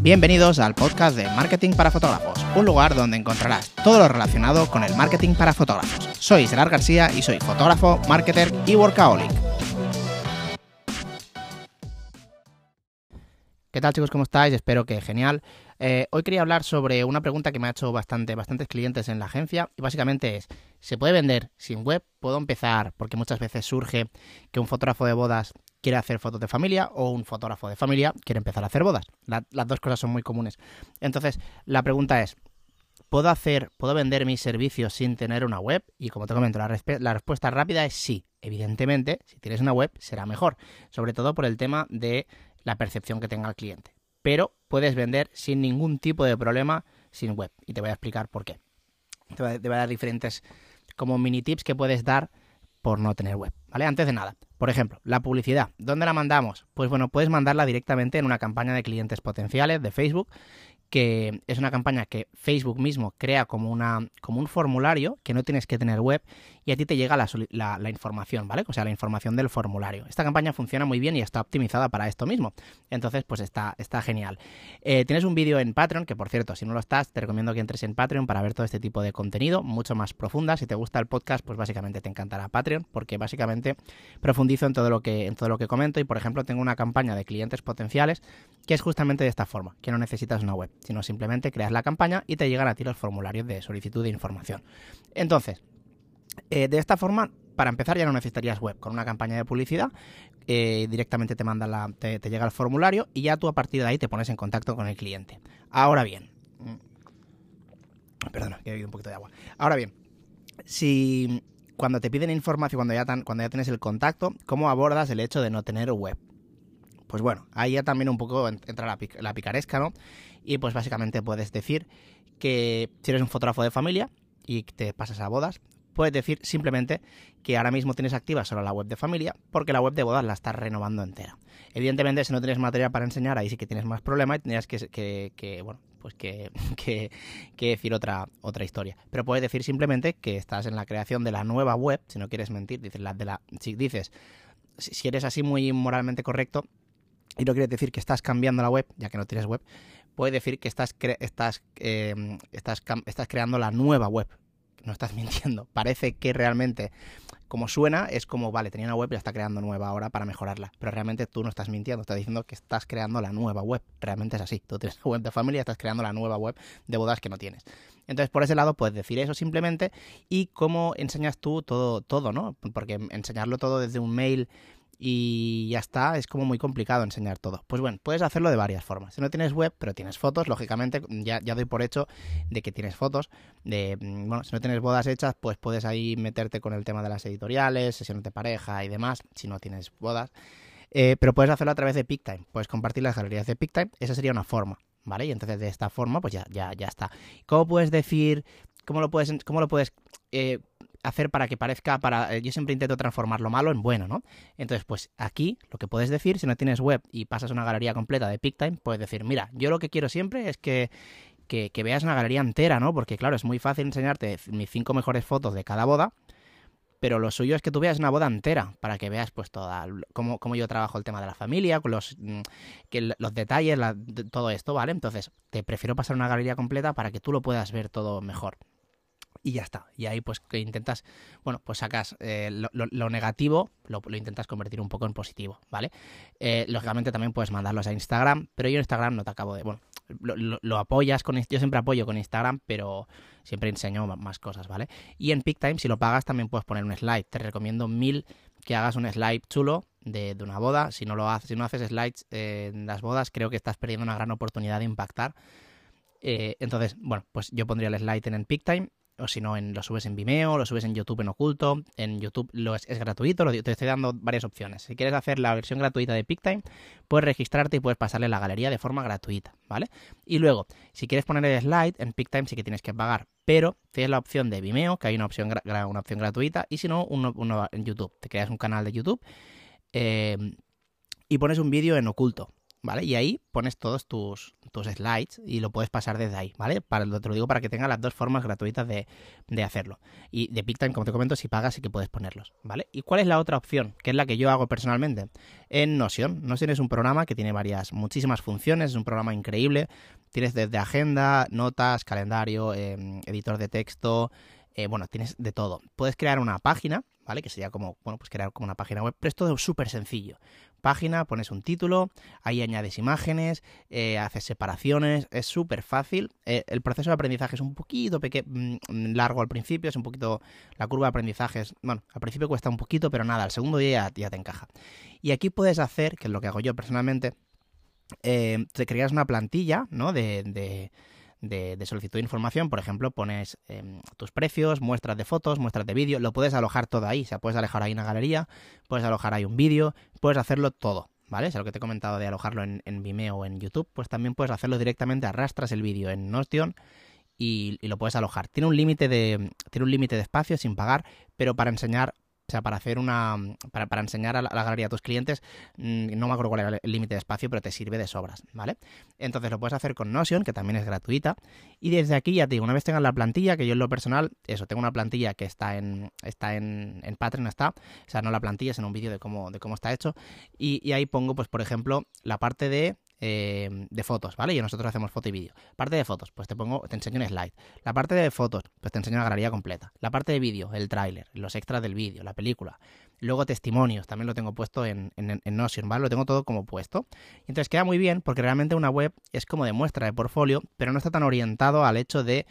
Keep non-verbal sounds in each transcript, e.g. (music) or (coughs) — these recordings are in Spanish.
Bienvenidos al podcast de Marketing para Fotógrafos, un lugar donde encontrarás todo lo relacionado con el marketing para fotógrafos. Soy Gerard García y soy fotógrafo, marketer y workaholic. ¿Qué tal chicos? ¿Cómo estáis? Espero que genial. Eh, hoy quería hablar sobre una pregunta que me ha hecho bastante, bastantes clientes en la agencia y básicamente es, ¿se puede vender sin web? ¿Puedo empezar? Porque muchas veces surge que un fotógrafo de bodas quiere hacer fotos de familia o un fotógrafo de familia quiere empezar a hacer bodas. las dos cosas son muy comunes. Entonces, la pregunta es, ¿puedo hacer, puedo vender mis servicios sin tener una web? Y como te comento, la, respuesta rápida es sí. Evidentemente, si tienes una web será mejor, sobre todo por el tema de la percepción que tenga el cliente. Pero puedes vender sin ningún tipo de problema sin web. Y te voy a explicar por qué. Te voy a, dar diferentes como mini tips que puedes dar por no tener web. ¿Vale? Antes de nada, por ejemplo, la publicidad. ¿Dónde la mandamos? Pues bueno, puedes mandarla directamente en una campaña de clientes potenciales de Facebook que es una campaña que Facebook mismo crea como, una, como un formulario que no tienes que tener web y a ti te llega la, la, información, ¿vale? O sea, la información del formulario. Esta campaña funciona muy bien y está optimizada para esto mismo. Entonces, pues está, está genial. Eh, tienes un vídeo en Patreon, que por cierto, si no lo estás, te recomiendo que entres en Patreon para ver todo este tipo de contenido, mucho más profunda. Si te gusta el podcast, pues básicamente te encantará Patreon, porque básicamente profundizo en todo lo que, en todo lo que comento y, por ejemplo, tengo una campaña de clientes potenciales que es justamente de esta forma, que no necesitas una web sino simplemente creas la campaña y te llegan a ti los formularios de solicitud de información. Entonces, eh, de esta forma, para empezar ya no necesitarías web. Con una campaña de publicidad eh, directamente te, manda la, te, llega el formulario y ya tú a partir de ahí te pones en contacto con el cliente. Ahora bien, mm, perdona, que he bebido un poquito de agua. Ahora bien, si cuando te piden información, cuando ya, tienes el contacto, ¿cómo abordas el hecho de no tener web? Pues bueno, ahí ya también un poco entra la picaresca, ¿no? Y pues básicamente puedes decir que si eres un fotógrafo de familia y te pasas a bodas, puedes decir simplemente que ahora mismo tienes activa solo la web de familia porque la web de bodas la estás renovando entera. Evidentemente, si no tienes material para enseñar, ahí sí que tienes más problemas y tendrías que, bueno, pues (laughs) que, que, decir otra, otra historia. Pero puedes decir simplemente que estás en la creación de la nueva web, si no quieres mentir, dices la de la, si dices, si eres así muy moralmente correcto, y no quiere decir que estás cambiando la web, ya que no tienes web, puede decir que estás, estás, em, estás, estás creando la nueva web. No estás (laughs) mintiendo. Parece que realmente, como suena, es como, vale, tenía una web y la está creando nueva ahora para mejorarla. Pero realmente tú no estás mintiendo, estás diciendo que estás creando la nueva web. Realmente es así. Tú tienes una web de familia estás creando la nueva web de bodas que no tienes. Entonces, por ese lado, puedes decir eso simplemente. Y cómo enseñas tú todo, todo, ¿no? Porque enseñarlo todo desde un mail y ya está, es como muy complicado enseñar todo. Pues bueno, puedes hacerlo de varias formas. Si no tienes web, pero tienes fotos, lógicamente ya, ya doy por hecho de que tienes fotos. De, mm, bueno, si no tienes bodas hechas, pues puedes ahí meterte con el tema de las editoriales, sesiones de pareja y demás, si no tienes bodas. Eh, pero puedes hacerlo a través de PicTime, puedes compartir las galerías de PicTime, esa sería una forma, ¿vale? Y entonces de esta forma, pues ya, ya, ya está. ¿Cómo puedes decir, cómo lo puedes, cómo lo puedes eh, hacer para que parezca, para eh, yo siempre intento transformar lo malo en bueno, ¿no? Entonces, pues aquí lo que puedes decir, si no tienes web y pasas una galería completa de PicTime, puedes decir, mira, yo lo que quiero siempre es que, que, veas una galería entera, ¿no? Porque claro, es muy fácil enseñarte mis cinco mejores fotos de cada boda, pero lo suyo es que tú veas una boda entera para que veas pues toda cómo, cómo yo trabajo el tema de la familia, con los, mm, que los detalles, todo esto, ¿vale? Entonces, te prefiero pasar una galería completa para que tú lo puedas ver todo mejor y ya está. Y ahí pues que intentas, bueno, pues sacas eh, lo, negativo, lo, intentas convertir un poco en positivo, ¿vale? Eh, lógicamente también puedes mandarlos a Instagram, pero yo en Instagram no te acabo de, bueno, lo, apoyas con, yo siempre apoyo con Instagram, pero siempre enseño más cosas, ¿vale? Y en PicTime, si lo pagas, también puedes poner un slide. Te recomiendo mil que hagas un slide chulo de, una boda. Si no lo haces, si no haces slides en las bodas, creo que estás perdiendo una gran oportunidad de impactar. Eh, entonces, bueno, pues yo pondría el slide en el PicTime o si no, lo subes en Vimeo, lo subes en YouTube en oculto. En YouTube lo es, gratuito, te estoy dando varias opciones. Si quieres hacer la versión gratuita de PicTime, puedes registrarte y puedes pasarle la galería de forma gratuita, ¿vale? Y luego, si quieres poner el slide, en PicTime sí que tienes que pagar, pero tienes la opción de Vimeo, que hay una opción, una opción gratuita, y si no, uno, en YouTube. Te creas un canal de YouTube eh, y pones un vídeo en oculto ¿vale? Y ahí pones todos tus, tus slides y lo puedes pasar desde ahí, ¿vale? Para, te lo digo para que tenga las dos formas gratuitas de, de hacerlo. Y de PicTime, como te comento, si pagas sí que puedes ponerlos, ¿vale? ¿Y cuál es la otra opción? Que es la que yo hago personalmente. En Notion. Notion es un programa que tiene varias, muchísimas funciones, es un programa increíble. Tienes desde agenda, notas, calendario, em, editor de texto, eh, bueno, tienes de todo. Puedes crear una página, ¿vale? Que sería como, bueno, pues crear como una página web, pero es todo súper sencillo. Página, pones un título, ahí añades imágenes, eh, haces separaciones, es súper fácil. Eh, el proceso de aprendizaje es un poquito mm, largo al principio, es un poquito, la curva de aprendizaje es, bueno, al principio cuesta un poquito, pero nada, al segundo día ya, te encaja. Y aquí puedes hacer, que es lo que hago yo personalmente, te creas una plantilla, ¿no? de de, solicitud de información, por ejemplo, pones em, tus precios, muestras de fotos, muestras de vídeo, lo puedes alojar todo ahí, o sea, puedes alojar ahí una galería, puedes alojar ahí un vídeo, puedes hacerlo todo, ¿vale? Es lo que te he comentado de alojarlo en, Vimeo o en YouTube, pues también puedes hacerlo directamente, arrastras el vídeo en Notion y, y, lo puedes alojar. Tiene un límite de tiene un límite de espacio sin pagar, pero para enseñar o sea, para hacer una. Para, para enseñar a la, galería a tus clientes, mm, no me acuerdo cuál era el límite de espacio, pero te sirve de sobras, ¿vale? Entonces lo puedes hacer con Notion, que también es gratuita. Y desde aquí ya te digo, una vez tengas la plantilla, que yo en lo personal, eso, tengo una plantilla que está en. está en, en Patreon, está. O sea, no la plantilla, sino un vídeo de cómo, de cómo está hecho. Y, y ahí pongo, pues, por ejemplo, la parte de eh, de fotos, ¿vale? Y nosotros hacemos foto y vídeo. Parte de fotos, pues te pongo, te enseño un slide. La parte de fotos, pues te enseño la galería completa. La parte de vídeo, el tráiler, los extras del vídeo, la película. Luego testimonios, también lo tengo puesto en, en, en, Notion, ¿vale? Lo tengo todo como puesto. Entonces queda muy bien porque realmente una web es como de muestra de portfolio, pero no está tan orientado al hecho de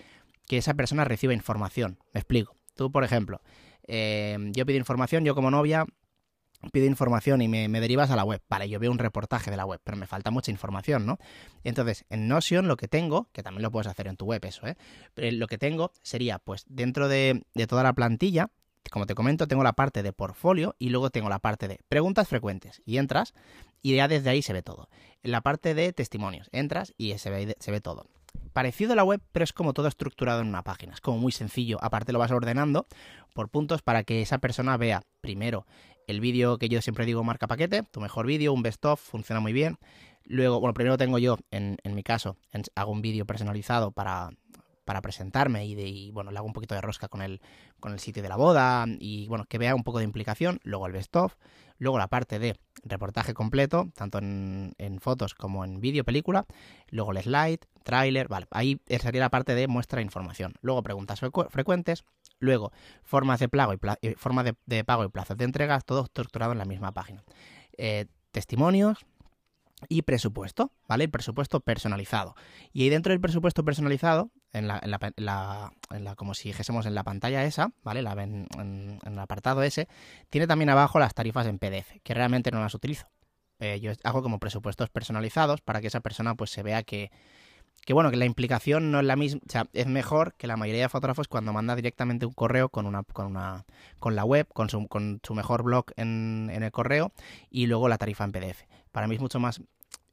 que esa persona reciba información. Me explico. Tú, por ejemplo, eh, yo pido información, yo como novia pido información y me, derivas a la web. Vale, yo veo un reportaje de la web, pero me falta mucha información, ¿no? Entonces, en Notion lo que tengo, que también lo puedes hacer en tu web eso, ¿eh? Pero lo que tengo sería, pues, dentro de, de toda la plantilla, como te comento, tengo la parte de portfolio y luego tengo la parte de preguntas frecuentes. Y entras y ya desde ahí se ve todo. En la parte de testimonios, entras y se ve, se ve todo. Parecido a la web, pero es como todo estructurado en una página. Es como muy sencillo. Aparte lo vas ordenando por puntos para que esa persona vea primero el vídeo que yo siempre digo marca paquete, tu mejor vídeo, un best of, funciona muy bien. Luego, bueno, primero tengo yo, en, mi caso, hago un vídeo personalizado para, para presentarme y, de, bueno, le hago un poquito de rosca con el, con el sitio de la boda y bueno, que vea un poco de implicación, luego el best of, luego la parte de reportaje completo, tanto en, en fotos como en vídeo, película, luego el slide, tráiler, vale, ahí sería la parte de muestra información, luego preguntas frecuentes, luego formas de, pago y eh, de, pago y plazos de entregas, todo estructurado en la misma página. Eh, testimonios, y presupuesto, ¿vale? El presupuesto personalizado. Y ahí dentro del presupuesto personalizado, en la, en la, en la, como si dijésemos en la pantalla esa, ¿vale? La, en, en, el apartado ese, tiene también abajo las tarifas en PDF, que realmente no las utilizo. Eh, yo hago como presupuestos personalizados para que esa persona pues se vea que, que bueno, que la implicación no es la misma, o sea, es mejor que la mayoría de fotógrafos cuando manda directamente un correo con una, con una, con la web, con su, con su mejor blog en, el correo y luego la tarifa en PDF. Para mí es mucho más,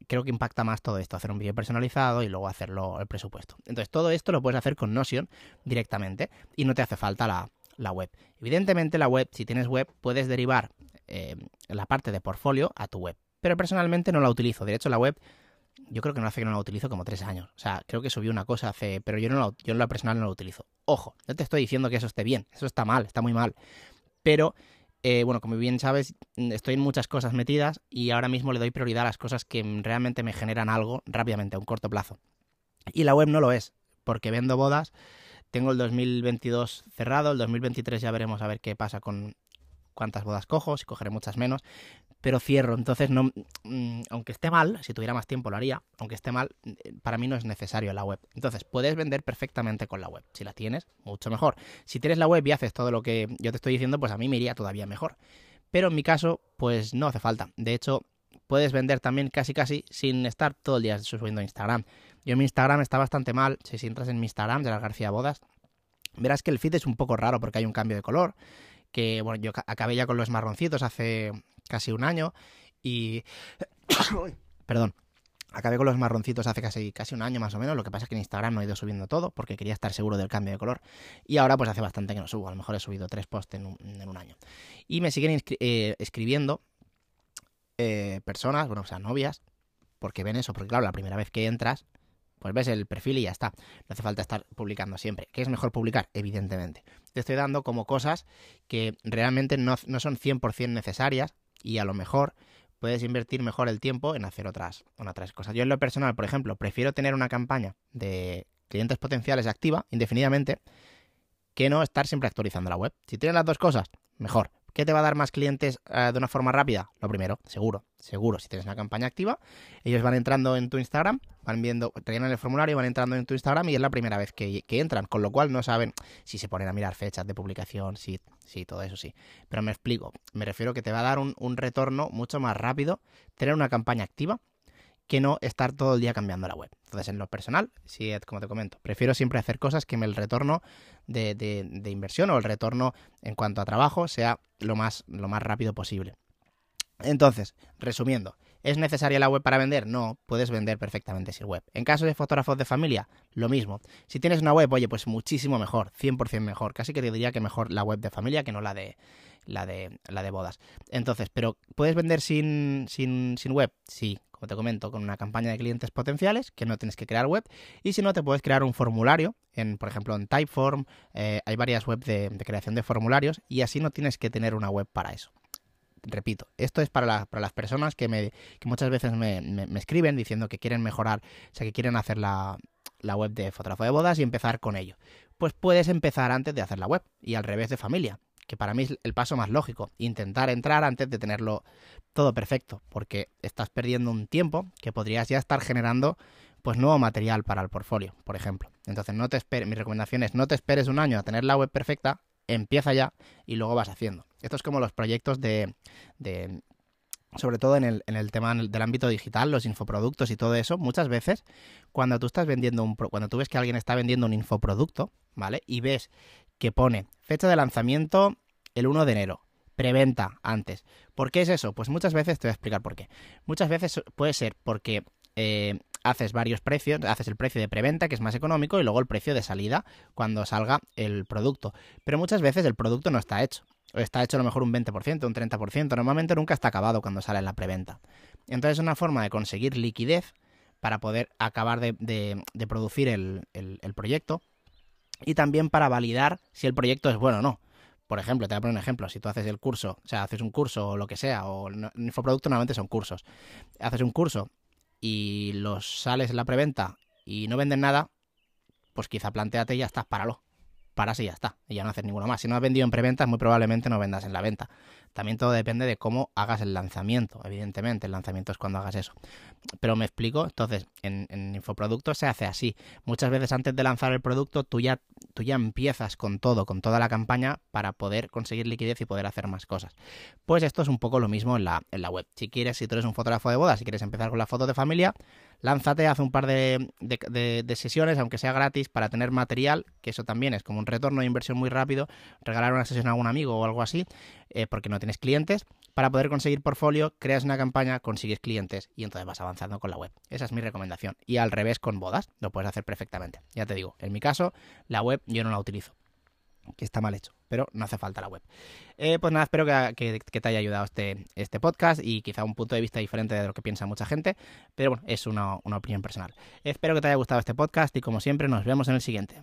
creo que impacta más todo esto, hacer un vídeo personalizado y luego hacerlo el presupuesto. Entonces todo esto lo puedes hacer con Notion directamente y no te hace falta la, la web. Evidentemente la web, si tienes web, puedes derivar eh, la parte de portfolio a tu web. Pero personalmente no la utilizo. De hecho, la web yo creo que no hace que no la utilizo como tres años. O sea, creo que subí una cosa hace, pero yo no yo en la personal no la utilizo. Ojo, no te estoy diciendo que eso esté bien, eso está mal, está muy mal. Pero, eh, bueno, como bien sabes, estoy en muchas cosas metidas y ahora mismo le doy prioridad a las cosas que realmente me generan algo rápidamente, a un corto plazo. Y la web no lo es, porque vendo bodas. Tengo el 2022 cerrado, el 2023 ya veremos a ver qué pasa con cuántas bodas cojo, si cogeré muchas menos, pero cierro. Entonces, no, mm, aunque esté mal, si tuviera más tiempo lo haría, aunque esté mal, eh, para mí no es necesario la web. Entonces, puedes vender perfectamente con la web. Si la tienes, mucho mejor. Si tienes la web y haces todo lo que yo te estoy diciendo, pues a mí me iría todavía mejor. Pero en mi caso, pues no hace falta. De hecho, puedes vender también casi casi sin estar todo el día subiendo a Instagram. Yo mi Instagram está bastante mal. Si entras en mi Instagram de la García Bodas, verás que el feed es un poco raro porque hay un cambio de color que bueno, yo acabé ya con los marroncitos hace casi un año y... (coughs) Perdón. Acabé con los marroncitos hace casi, casi un año más o menos, lo que pasa es que en Instagram no he ido subiendo todo porque quería estar seguro del cambio de color y ahora pues hace bastante que no subo, a lo mejor he subido tres posts en un, año. Y me siguen eh, escribiendo eh, personas, bueno, o sea, novias, porque ven eso, porque claro, la primera vez que entras, pues ves el perfil y ya está. No hace falta estar publicando siempre. ¿Qué es mejor publicar? Evidentemente. Te estoy dando como cosas que realmente no, no son 100% necesarias y a lo mejor puedes invertir mejor el tiempo en hacer otras, otras cosas. Yo en lo personal, por ejemplo, prefiero tener una campaña de clientes potenciales activa indefinidamente que no estar siempre actualizando la web. Si tienes las dos cosas, mejor. ¿Qué te va a dar más clientes eh, de una forma rápida? Lo primero, seguro, seguro. Si tienes una campaña activa, ellos van entrando en tu Instagram, van viendo, te llenan el formulario, van entrando en tu Instagram y es la primera vez que, entran, con lo cual no saben si se ponen a mirar fechas de publicación, si, sí, todo eso sí. Pero me explico, me refiero que te va a dar un, un retorno mucho más rápido tener una campaña activa que no estar todo el día cambiando la web. Entonces, en lo personal, sí, como te comento, prefiero siempre hacer cosas que el retorno de, de, inversión o el retorno en cuanto a trabajo sea lo más, lo más rápido posible. Entonces, resumiendo, ¿es necesaria la web para vender? No, puedes vender perfectamente sin web. En caso de fotógrafos de familia, lo mismo. Si tienes una web, oye, pues muchísimo mejor, 100% mejor. Casi que te diría que mejor la web de familia que no la de la de la de bodas. Entonces, pero ¿puedes vender sin, sin, sin web? Sí, te comento, con una campaña de clientes potenciales, que no tienes que crear web, y si no, te puedes crear un formulario, en, por ejemplo, en Typeform, eh, hay varias webs de, creación de formularios, y así no tienes que tener una web para eso repito, esto es para, para, las personas que, me, que muchas veces me, me, escriben diciendo que quieren mejorar, o sea, que quieren hacer la, la, web de fotógrafo de bodas y empezar con ello. Pues puedes empezar antes de hacer la web y al revés de familia que para mí es el paso más lógico, intentar entrar antes de tenerlo todo perfecto, porque estás perdiendo un tiempo que podrías ya estar generando pues nuevo material para el portfolio, por ejemplo. Entonces, no te esperes, mi recomendación es no te esperes un año a tener la web perfecta, empieza ya y luego vas haciendo. Esto es como los proyectos de, de sobre todo en el, en el tema del ámbito digital, los infoproductos y todo eso, muchas veces cuando tú estás vendiendo un cuando tú ves que alguien está vendiendo un infoproducto, ¿vale? Y ves que pone fecha de lanzamiento el 1 de enero, preventa antes. ¿Por qué es eso? Pues muchas veces te voy a explicar por qué. Muchas veces puede ser porque eh, haces varios precios, haces el precio de preventa, que es más económico, y luego el precio de salida cuando salga el producto. Pero muchas veces el producto no está hecho. O está hecho a lo mejor un 20%, un 30%. Normalmente nunca está acabado cuando sale en la preventa. Entonces es una forma de conseguir liquidez para poder acabar de, producir el proyecto y también para validar si el proyecto es bueno o no. Por ejemplo, te voy a poner un ejemplo. Si tú haces el curso, o sea, haces un curso o lo que sea, o infoproducto normalmente son cursos. Haces un curso y los sales en la preventa y no venden nada, pues quizá planteate y ya estás, páralo. Paras y ya está. Y ya no haces ninguno más. Si no has vendido en preventa, muy probablemente no vendas en la venta. También todo depende de cómo hagas el lanzamiento, evidentemente. El lanzamiento es cuando hagas eso. Pero me explico. Entonces, en, en infoproductos se hace así. Muchas veces antes de lanzar el producto, tú ya, tú ya empiezas con todo, con toda la campaña, para poder conseguir liquidez y poder hacer más cosas. Pues esto es un poco lo mismo en la, en la web. Si quieres, si tú eres un fotógrafo de boda, si quieres empezar con la foto de familia, lánzate, haz un par de, de, sesiones, aunque sea gratis, para tener material, que eso también es como un retorno de inversión muy rápido, regalar una sesión a algún amigo o algo así, eh, porque no tienes clientes, para poder conseguir portfolio, creas una campaña, consigues clientes y entonces vas avanzando con la web. Esa es mi recomendación. Y al revés con bodas, lo puedes hacer perfectamente. Ya te digo, en mi caso, la web yo no la utilizo que está mal hecho, pero no hace falta la web. Eh, pues nada, espero que, te haya ayudado este, este podcast y quizá un punto de vista diferente de lo que piensa mucha gente, pero bueno, es una, una opinión personal. Espero que te haya gustado este podcast y como siempre nos vemos en el siguiente.